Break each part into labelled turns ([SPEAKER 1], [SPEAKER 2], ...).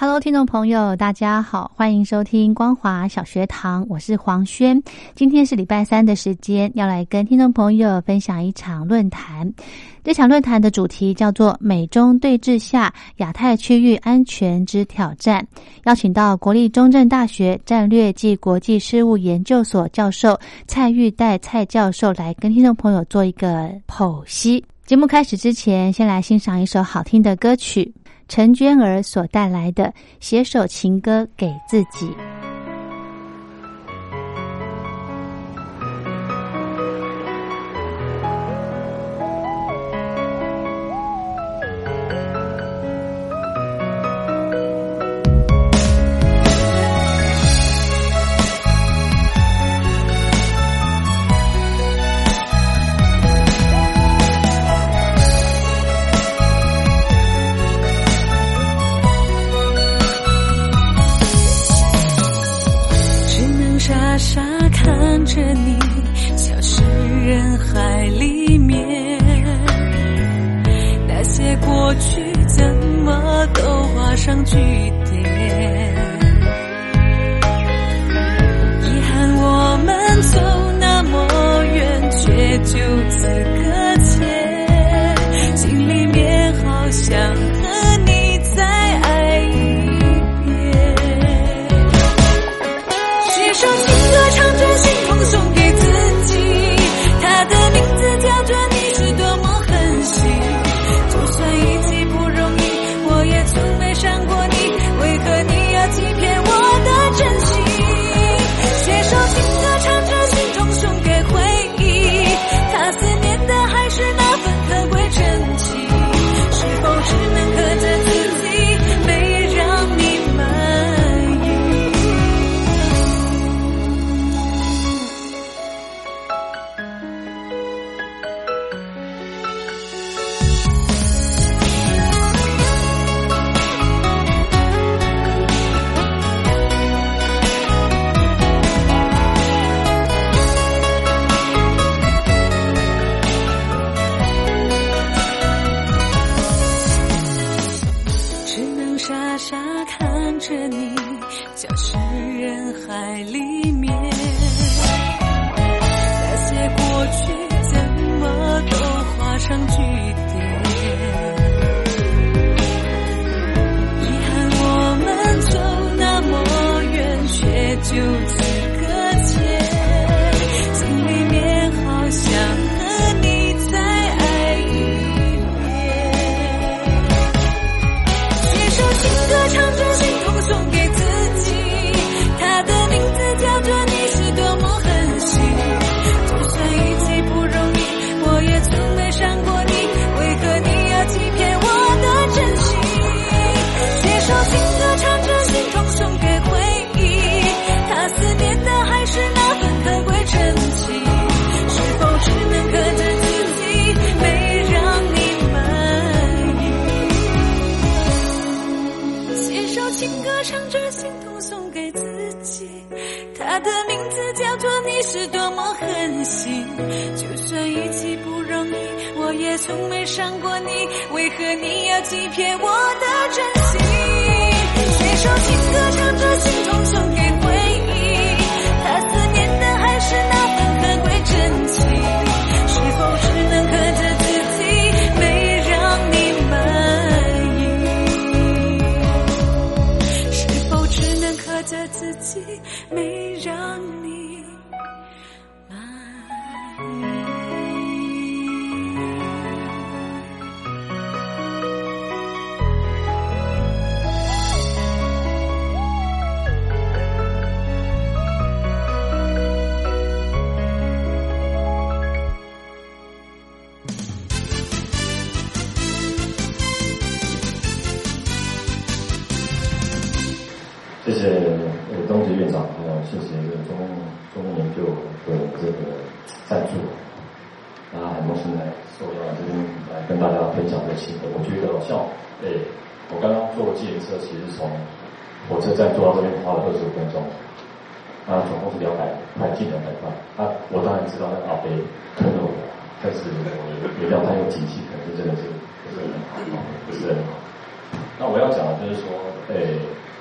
[SPEAKER 1] Hello，听众朋友，大家好，欢迎收听光华小学堂，我是黄轩。今天是礼拜三的时间，要来跟听众朋友分享一场论坛。这场论坛的主题叫做“美中对峙下亚太区域安全之挑战”，邀请到国立中正大学战略暨国际事务研究所教授蔡玉岱蔡教授来跟听众朋友做一个剖析。节目开始之前，先来欣赏一首好听的歌曲。陈娟儿所带来的《写首情歌给自己》。
[SPEAKER 2] 多么狠心就算一起不容易我也从没伤过你为何你要欺骗我的真心？谁说情歌像，诶，我刚刚坐计程车，其实从火车站坐到这边花了二十五分钟，那总共是两百块近两百块。啊，我当然知道那阿飞坑了我，但是我原谅他有警惕，可是真的是不是很好，不是很好。那我要讲的就是说，诶。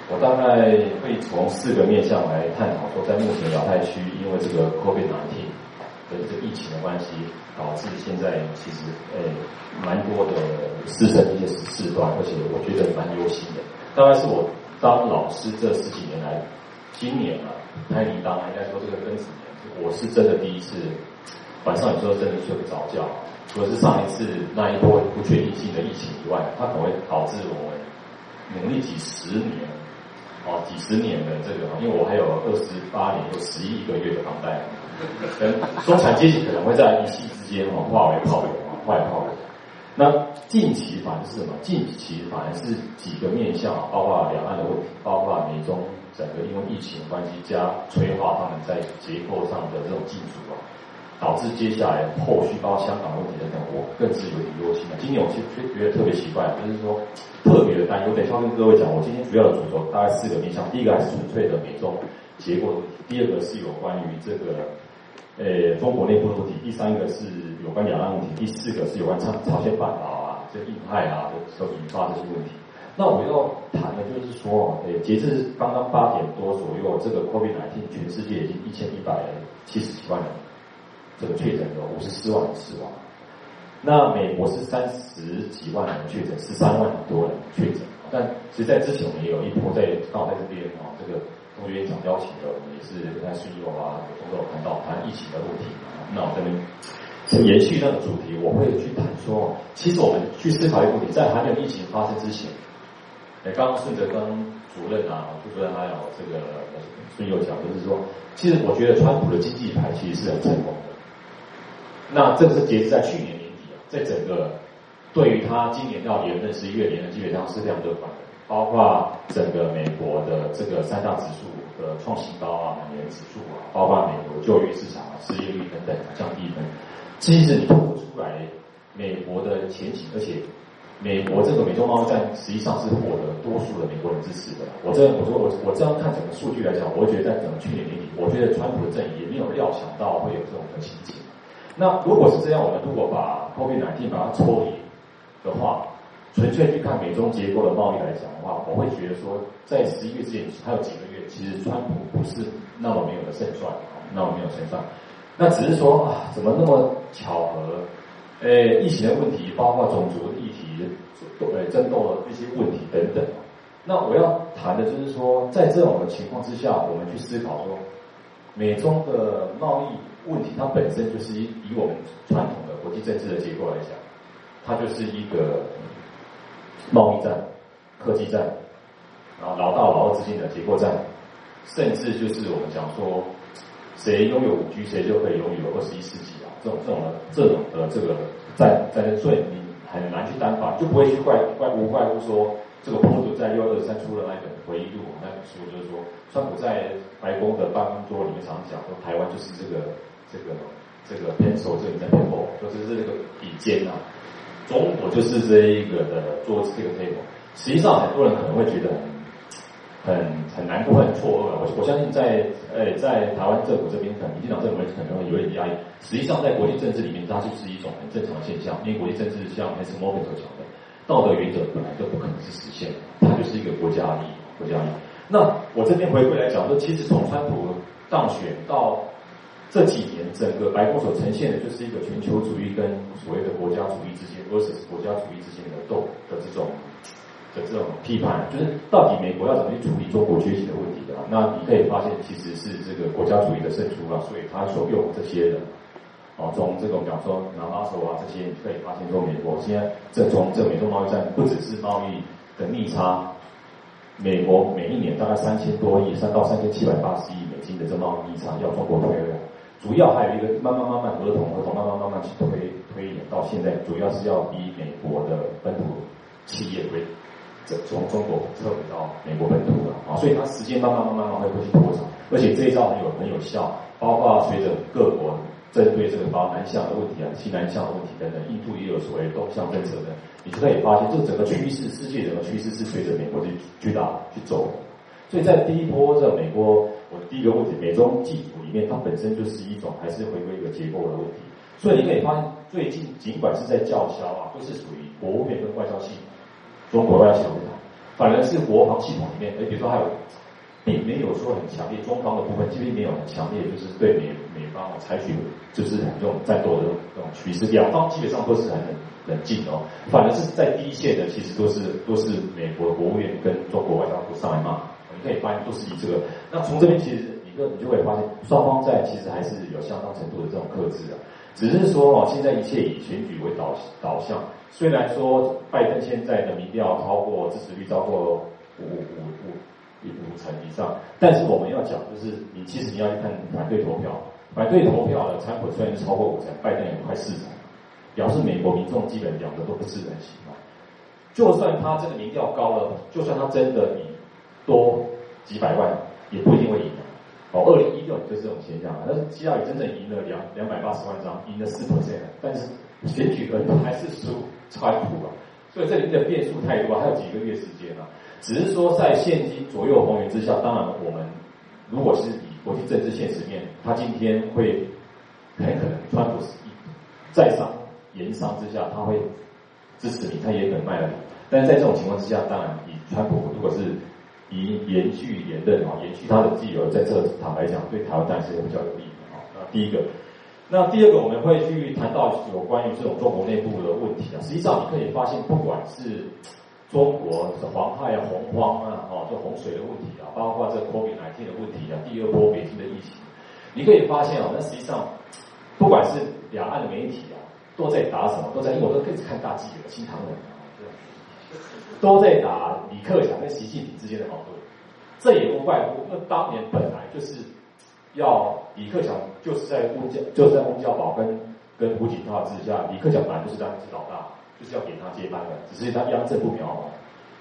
[SPEAKER 2] 我大概会从四个面向来探讨，说在目前亚太区，因为这个 COVID-19 的这疫情的关系，导致现在其实诶蛮多的师生一些事端，而且我觉得蛮忧心的。当然是我当老师这十几年来，今年啊，开你当应该说这个庚子年，我是真的第一次晚上有时候真的睡不着觉。除了是上一次那一波不确定性的疫情以外，它可能会导致我们努力几十年。哦，几十年的这个，因为我还有二十八年，有十一个月的房贷，中产阶级可能会在一夕之间哦化为泡影，化为泡影。那近期反而是什么？近期反而是几个面向，包括两岸的问题，包括美中整个因为疫情关系加催化他们在结构上的这种技术啊。导致接下来后续包括香港问题等等，我更是有点忧心的。今年我其实觉得特别奇怪，就是说特别的担忧。等下跟各位讲，我今天主要的主轴大概四个面向：第一个还是纯粹的美中结构；第二个是有关于这个呃中国内部的问题；第三个是有关两岸问题；第四个是有关朝朝鲜半岛啊、这印太啊的所引发这些问题。那我们要谈的就是说，呃，截至刚刚八点多左右，这个 COVID-19 全世界已经一千一百七十几万人。这个确诊有五十四万人死亡，那美国是三十几万人确诊，十三万多人确诊。但其实，在之前我们也有一波在刚好在这边啊，这个中院长邀请的，我们也是在顺友啊，都有谈到谈疫情的问题。那我这边是延续那个主题，我会去谈说，其实我们去思考一个问题，在还没有疫情发生之前，哎，刚刚顺着跟主任啊、副主任还有这个孙友讲，就是说，其实我觉得川普的经济牌其实是很成功的。那这个是截止在去年年底啊，在整个对于他今年到连任十一月连任基本上是非常乐观的，包括整个美国的这个三大指数的创新高啊，美元指数啊，包括美国就业市场啊，失业率等等降低等，其实你看不出来美国的前景，而且美国这个美中贸易战实际上是获得多数的美国人支持的。我这我说我我这样看整个数据来讲，我觉得在整个去年年底，我觉得川普的阵营也没有料想到会有这种的情景。那如果是这样，我们如果把 COVID-19 把它抽离的话，纯粹去看美中结构的贸易来讲的话，我会觉得说，在十一月之前还有几个月，其实川普不是那么没有的胜算，那么没有胜算。那只是说啊，怎么那么巧合？诶，疫情的问题，包括种族的议题，呃，争斗的一些问题等等。那我要谈的就是说，在这种的情况之下，我们去思考说，美中的贸易。问题它本身就是以我们传统的国际政治的结构来讲，它就是一个贸易战、科技战，然后老大老二之间的结构战，甚至就是我们讲说，谁拥有五 G，谁就可以拥有二十一世纪啊，这种这种的这种的这个战战争罪，你很难去担保，就不会去怪怪无怪乎说。这个彭祖在六二三出了那本回忆录，那本书就是说，川普在白宫的办公桌里面常讲说，台湾就是这个。这个这个偏手这里在偏后，就是这个笔尖啊，中国就是这一个的做这个 table。实际上很多人可能会觉得很很很难过、很错愕。我我相信在呃在台湾政府这边，可能民进党政府可能会有点压抑。实际上在国际政治里面，它就是一种很正常的现象。因为国际政治像 S. Morgan 所讲的，道德原则本来就不可能是实现的，它就是一个国家利益，国家利益。那我这边回归来讲，说其实从川普当选到这几年，整个白宫所呈现的就是一个全球主义跟所谓的国家主义之间，versus 国家主义之间的斗的这种的这种批判，就是到底美国要怎么去处理中国崛起的问题的？那你可以发现，其实是这个国家主义的胜出啊，所以他所用这些人，哦，从这种讲说拿拉手啊这些，你可以发现说，美国现在这从这美中贸易战，不只是贸易的逆差，美国每一年大概三千多亿，三到三千七百八十亿美金的这贸易逆差要中国退了。主要还有一个慢慢慢慢合同合同慢慢慢慢去推推演到现在，主要是要逼美国的本土企业回这从中国撤回到美国本土了啊，所以它时间慢慢慢慢慢会会去拖长，而且这一招很有很有效，包括随着各国针对这个包南向的问题啊、西南向的问题等等，印度也有所谓东向政策的，你就可以发现，这整个趋势，世界整个趋势是随着美国去去打去走。所以在第一波这美国，我第一个问题，美中技术里面，它本身就是一种还是回归一个结构的问题。所以你可以发现，最近尽管是在叫嚣啊，都是属于国务院跟外交系统。中国外交系统，反而是国防系统里面，哎，比如说还有，并没有说很强烈，中方的部分并没有很强烈，就是对美美方采取就是这种战斗的这种趋势，两方基本上都是很冷冷静哦，反而是在第一线的，其实都是都是美国国务院跟中国外交部上来骂，可以发现都是以这个，那从这边其实你个你就会发现，双方在其实还是有相当程度的这种克制的。只是说哦，现在一切以选举为导导向。虽然说拜登现在的民调超过支持率超过五五五五成以上，但是我们要讲就是，你其实你要去看反对投票，反对投票的参普虽然超过五成，拜登也快四成，表示美国民众基本两个都不是很喜欢。就算他这个民调高了，就算他真的赢多几百万，也不一定会赢。哦，二零一六就是这种现象，但是希拉里真正赢了两两百八十万张，赢了四 percent，但是选举人还是输川普啊，所以这里面的变数太多，还有几个月时间啊。只是说在现今左右逢源之下，当然我们如果是以国际政治现实面，他今天会很可能川普是在商言商之下，他会支持你，他也可能卖了你。但是在这种情况之下，当然以川普如果是以延续连任啊，延续他的自由，在这坦白讲，对台湾当然是比较有利的啊。那第一个，那第二个，我们会去谈到有关于这种中国内部的问题啊。实际上，你可以发现，不管是中国是黄害啊、洪荒啊、哦，这洪水的问题啊，包括这 COVID 19的问题啊，第二波北京的疫情，你可以发现啊，那实际上，不管是两岸的媒体啊，都在打什么，都在，因为我都更是看大记者、新唐人。都在打李克强跟习近平之间的矛盾，这也不怪乎，那当年本来就是要李克强就是在温家就是在温家宝跟跟胡锦涛之下，李克强本来就是当是老大，就是要给他接班的，只是他央政不苗嘛，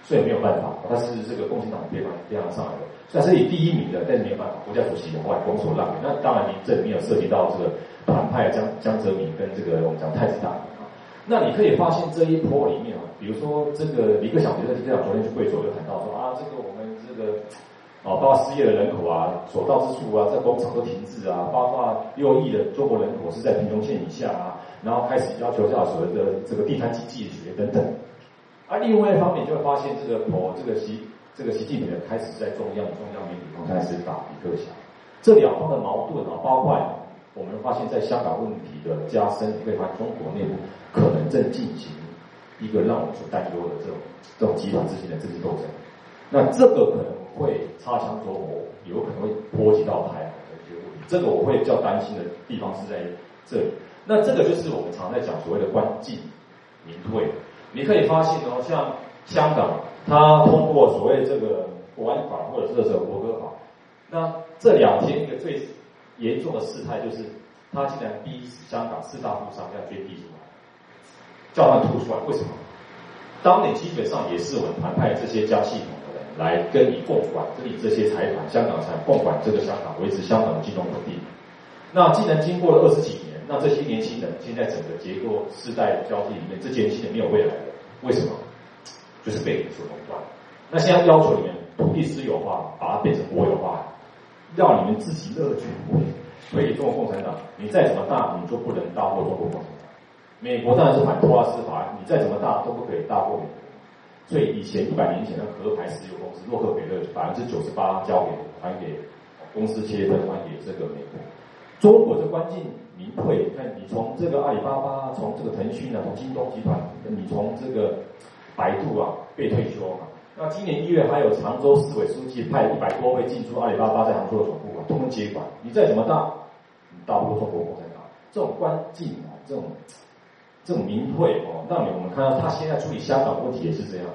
[SPEAKER 2] 所以没有办法，他是这个共产党边方边上上来的，算是以第一名的，但是没有办法，国家主席的话拱手让给，那当然你这里面有涉及到这个反派江江泽民跟这个我们讲太子党。那你可以发现这一波里面啊，比如说这个李克强，比如说李克强昨天去贵州就谈到说啊，这个我们这个啊，包括失业的人口啊，所到之处啊，这工厂都停滞啊，包括六亿的中国人口是在贫穷线以下啊，然后开始要求叫所谓的这个地摊经济学等等。而另外一方面就会发现这个哦，这个习这个习近平开始在中央中央媒体开始打李克强，这两方的矛盾啊，包括。我们发现，在香港问题的加深，可以发中国内部可能正进行一个让我们所担忧的这种这种集团之间的政治斗争。那这个可能会擦枪走火，有可能会波及到台湾的一些问题。这个我会比较担心的地方是在这里。那这个就是我们常在讲所谓的关进民退。你可以发现哦，像香港，它通过所谓这个国安法或者是这个国歌法，那这两天一个最。严重的事态就是，他竟然逼香港四大富商要捐地出叫他吐出来。为什么？当你基本上也是我们团派这些加系统的人来跟你共管，跟你这些财团、香港财共管这个香港，维持香港的金融稳定。那既然经过了二十几年，那这些年轻人现在整个结构世代交替里面，这些年轻人没有未来了。为什么？就是被你所垄断。那现在要求你们土地私有化，把它变成国有化。要你们自己乐去，所以中国共产党，你再怎么大，你就不能大过中国共产党。美国当然是反托拉斯法，你再怎么大都不可以大过美国。所以以前一百年前的壳牌石油公司洛克菲勒，百分之九十八交给还给公司切分还给这个美国。中国是关进民退，看你从这个阿里巴巴，从这个腾讯啊，从京东集团，你从这个百度啊被退休嘛。那今年一月还有常州市委书记派一百多位进驻阿里巴巴在杭州的总部啊，通通接管。你再怎么大，你大不过中国共产党。这种关进啊，这种这种民退哦，让你我们看到他现在处理香港问题也是这样。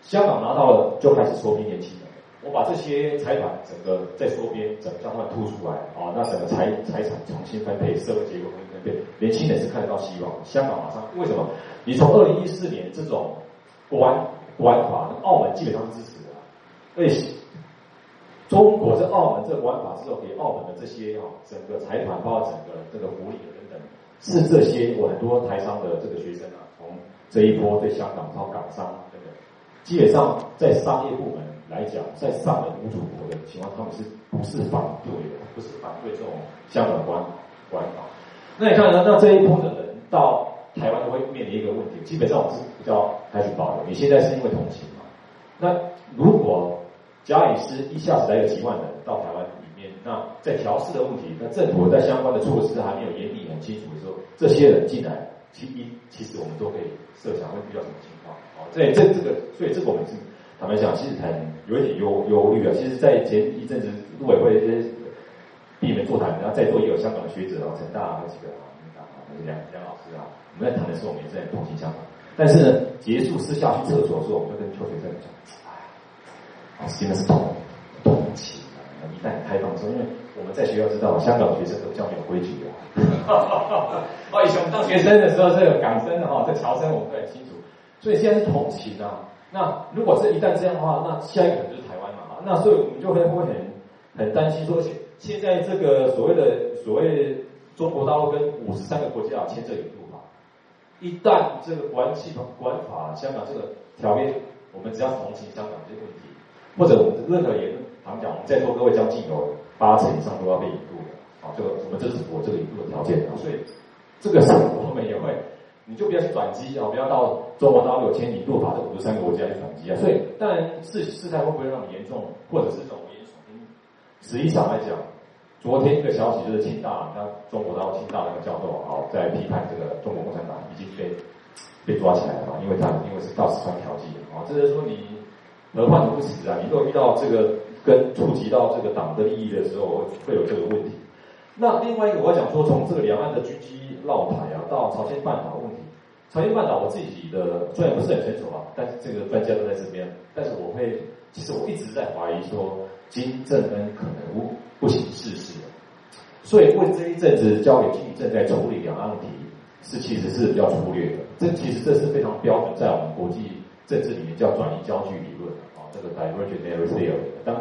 [SPEAKER 2] 香港拿到了就开始收编年轻人，我把这些财团整个再缩编，整个将他们突出来啊，那整个财财产重新分配，社会结构重新分配，年轻人是看得到希望。香港马上为什么？你从二零一四年这种国安。国安法，澳门基本上是支持的，而且中国在澳门这国安法之后，给澳门的这些哈整个财团包括整个这个福利，是这些我很多台商的这个学生啊，从这一波对香港到港商等等，基本上在商业部门来讲，在上门无主国的情况，他们是不是反对的？不是反对这种香港官官啊？那你看呢？那这一波的人到台湾都会面临一个问题，基本上我是比较开始保留。你现在是因为同情嘛？那如果假以是一下子来个几万人到台湾，那在调试的问题，那政府在相关的措施还没有严厉很清楚的时候，这些人进来，其一其实我们都可以设想会遇到什么情况。哦，这这这个，所以这个我们是坦白讲，其实很有一点忧忧虑啊。其实，在前一阵子陆委会这些闭门座谈，然后在座也有香港的学者啊，陈大那几个啊，那个梁梁老师啊，我们在谈的时候，我们也在同情香港。但是呢，结束私下去厕所的时候，我们就跟邱学正讲。真的是痛一旦开放之后，因为我们在学校知道，香港学生都比较没有规矩啊。哦，以前我们当学生的时候，这个港生的哈，这侨生我们都很清楚。所以现在是同情啊。那如果是一旦这样的话，那下一个可能就是台湾嘛。那所以我们就会会很很担心说，现现在这个所谓的所谓中国大陆跟五十三个国家签这引渡法，一旦这个关系法、关法香港这个条约，我们只要同情香港这个问题。或者我们任何言论，他们讲我们在座各位将近有八成以上都要被引渡的，啊，这个我们这是符合这个引渡的条件，所以这个是我们也会，你就不要去转机啊，不要到中国大陆有签引渡法这五十三个国家去转机啊，所以当然事事态会不会那么严重，或者是这种严重？实际上来讲，昨天一个消息就是清大，那中国大陆清大那个教授啊，在批判这个中国共产党已经被被抓起来了嘛，因为他因为是到四川调剂啊，这是说你。何患无辞啊！你如果遇到这个跟触及到这个党的利益的时候，会有这个问题。那另外一个，我要讲说，从这个两岸的狙击绕台啊，到朝鲜半岛问题。朝鲜半岛我自己的虽然不是很清楚啊，但是这个专家都在这边。但是我会，其实我一直在怀疑说，金正恩可能不不行事的。所以为这一阵子交给金正在处理两岸问题，是其实是比较粗略的。这其实这是非常标准，在我们国际政治里面叫转移焦距理论。这个 divergent narrative，当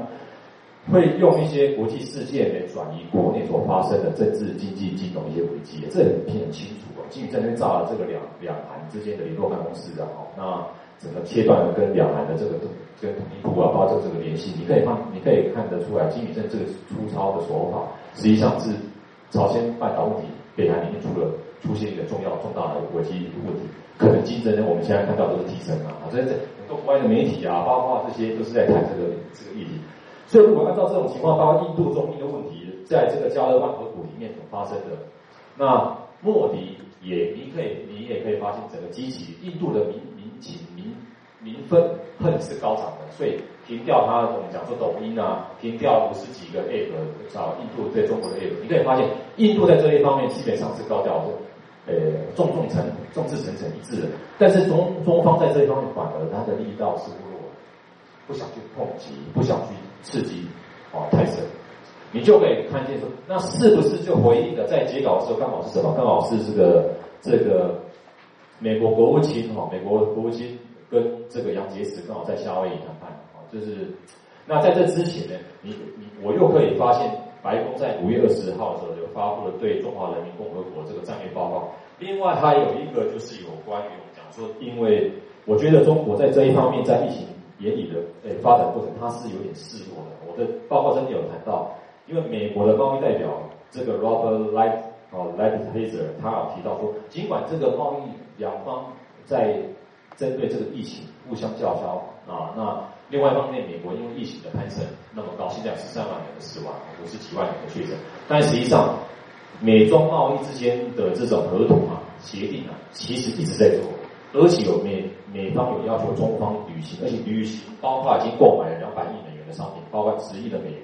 [SPEAKER 2] 会用一些国际事件来转移国内所发生的政治、经济、金融一些危机，这很很清楚啊。基于在那边炸了这个两两韩之间的联络办公室啊，那整个切断跟两韩的这个跟统一部啊，包括这个联系，你可以看，你可以看得出来，金宇镇这个粗糙的手法，实际上是朝鲜半岛问题，北韩里面出了出现一个重要重大的危机问题，可能竞争呢，我们现在看到都是提升啊，所以这。国外的媒体啊，包括这些都是在谈这个这个议题。所以，如果按照这种情况，包括印度中印的问题，在这个加勒万河谷里面所发生的，那莫迪也，你可以，你也可以发现，整个激起印度的民民情、民民愤恨是高涨的。所以，停掉他我们讲说抖音啊，停掉五十几个 app，找印度对中国的 app，你可以发现，印度在这一方面基本上是高调的。呃，重重层、众志成城一致的，但是中中方在这一方面反而他的力道是不弱，不想去碰击，不想去刺激，哦，太深，你就可以看见说，那是不是就回应的在截稿的时候刚好是什么？刚好是这个这个美国国务卿哈，美国国务卿跟这个杨洁篪刚好在夏威夷谈判，啊，就是那在这之前呢，你你我又可以发现。白宫在五月二十号的时候就发布了对中华人民共和国这个战略报告。另外，还有一个就是有关于我们讲说，因为我觉得中国在这一方面在疫情严厉的诶发展过程，它是有点示弱的。我的报告真的有谈到，因为美国的贸易代表这个 Robert Light 哦 Lighthizer 他有提到说，尽管这个贸易两方在针对这个疫情互相叫嚣啊，那。另外一方面，美国因为疫情的攀升那么高，现在十三万人的死亡，五十几万人的确诊。但实际上，美中贸易之间的这种合同啊、协定啊，其实一直在做，而且有美美方有要求中方履行，而且履行包括已经购买了两百亿美元的商品，包括十亿的美元。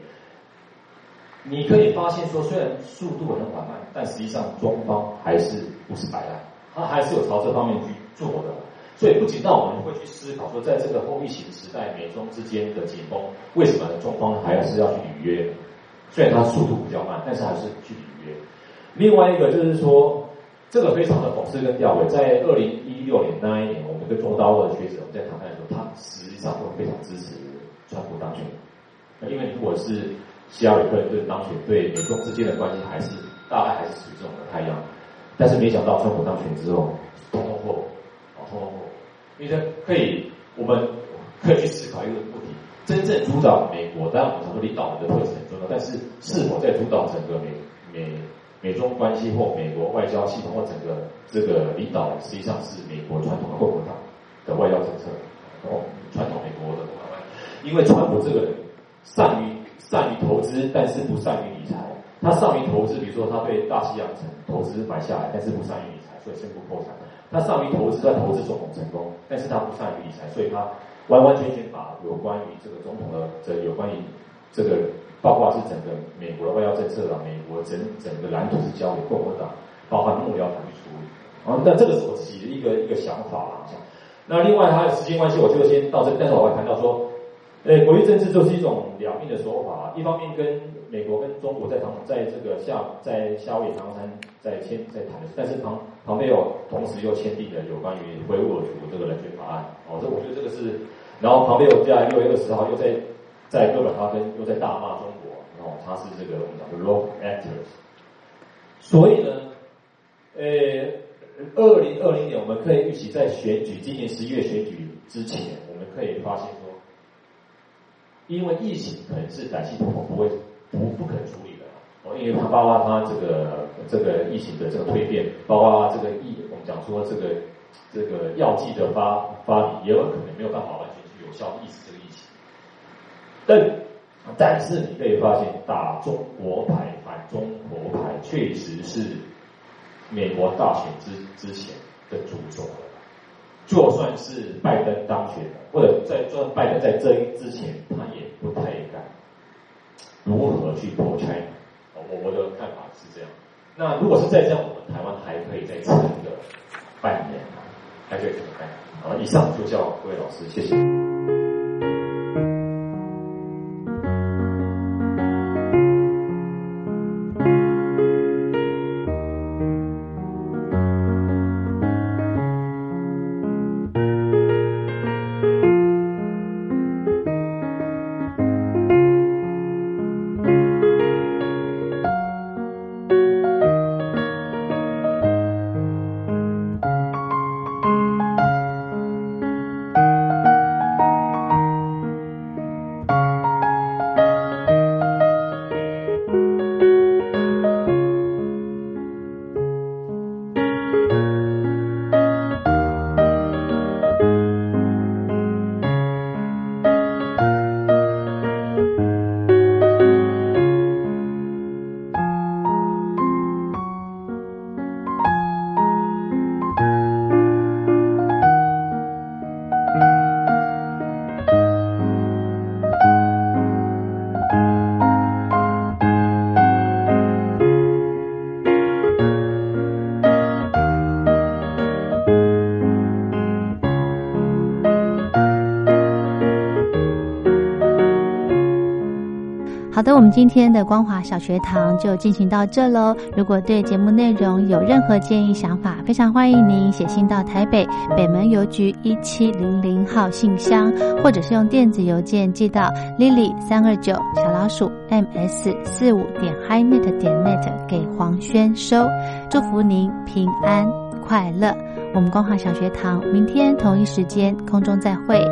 [SPEAKER 2] 你可以发现说，虽然速度很缓慢，但实际上中方还是不是摆烂，他还是有朝这方面去做的。所以不仅让我们会去思考说，在这个后疫情时代，美中之间的紧绷，为什么中方还是要去履约？虽然它速度比较慢，但是还是去履约。另外一个就是说，这个非常的讽刺跟吊诡。在二零一六年那一年，我们跟中刀的学者我们在谈判的时候，他实际上都非常支持川普当选。那因为如果是希拉里克林当选，对美中之间的关系还是大概还是属于这种的太阳。但是没想到川普当选之后，通通过，哦，通通过。因为可以，我们可以去思考一个问题：真正主导美国，当然我们常说领导人的特质很重要，但是是否在主导整个美美美中关系或美国外交系统或整个这个领导，实际上是美国传统的共和党的外交政策，哦，传统美国的，因为川普这个人。善于善于投资，但是不善于理财。他善于投资，比如说他对大西洋城投资买下来，但是不善于理财，所以宣布破产。他善于投资，他投资总统成功，但是他不善于理财，所以他完完全全把有关于这个总统的这有关于这个，包括是整个美国的外交政策啊，美国整整个蓝图是交给共和党，包括幕僚团去处理。啊，那这个是我自己的一个一个想法啦。那另外他的时间关系，我就先到这，但是我会谈到说。呃，国际政治就是一种两面的说法。一方面跟美国跟中国在谈，在这个夏在夏威夷唐山在签在谈的，但是旁旁边有同时又签订了有关于维吾尔族这个人权法案。哦，这我觉得这个是，然后旁边又在六月二十号又在在哥本哈根又在大骂中国，然后他是这个我们讲的 rogue actors。所以呢，呃，二零二零年我们可以预期在选举今年十一月选举之前，我们可以发现说。因为疫情可能是短期不不会不不可处理的哦，因为它包括它这个这个疫情的这个蜕变，包括这个疫我们讲说这个这个药剂的发发明，也有可能没有办法完全去有效抑制这个疫情。但但是你可以发现，打中国牌反中国牌确实是美国大选之之前的主轴了。就算是拜登当选了，或者在做拜登在这之前，他也不太敢如何去破拆。我我的看法是这样。那如果是在这样，我们台湾还可以再撑个半年，还可以撑个半年。好，以上就叫各位老师，谢谢。
[SPEAKER 1] 我们今天的光华小学堂就进行到这喽。如果对节目内容有任何建议想法，非常欢迎您写信到台北北门邮局一七零零号信箱，或者是用电子邮件寄到 lily 三二九小老鼠 ms 四五点 highnet 点 net 给黄轩收。祝福您平安快乐。我们光华小学堂明天同一时间空中再会。